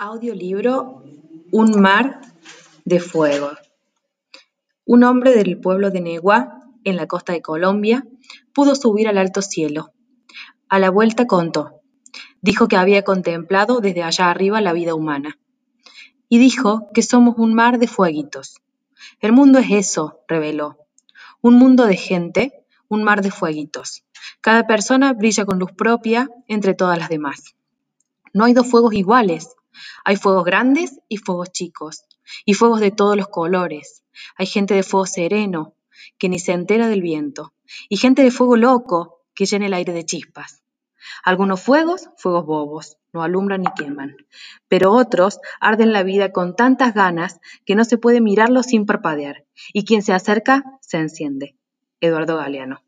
Audiolibro Un mar de fuego. Un hombre del pueblo de Neguá, en la costa de Colombia, pudo subir al alto cielo. A la vuelta contó. Dijo que había contemplado desde allá arriba la vida humana. Y dijo que somos un mar de fueguitos. El mundo es eso, reveló. Un mundo de gente, un mar de fueguitos. Cada persona brilla con luz propia entre todas las demás. No hay dos fuegos iguales, hay fuegos grandes y fuegos chicos, y fuegos de todos los colores. Hay gente de fuego sereno, que ni se entera del viento, y gente de fuego loco, que llena el aire de chispas. Algunos fuegos, fuegos bobos, no alumbran ni queman, pero otros arden la vida con tantas ganas que no se puede mirarlos sin parpadear, y quien se acerca se enciende. Eduardo Galeano.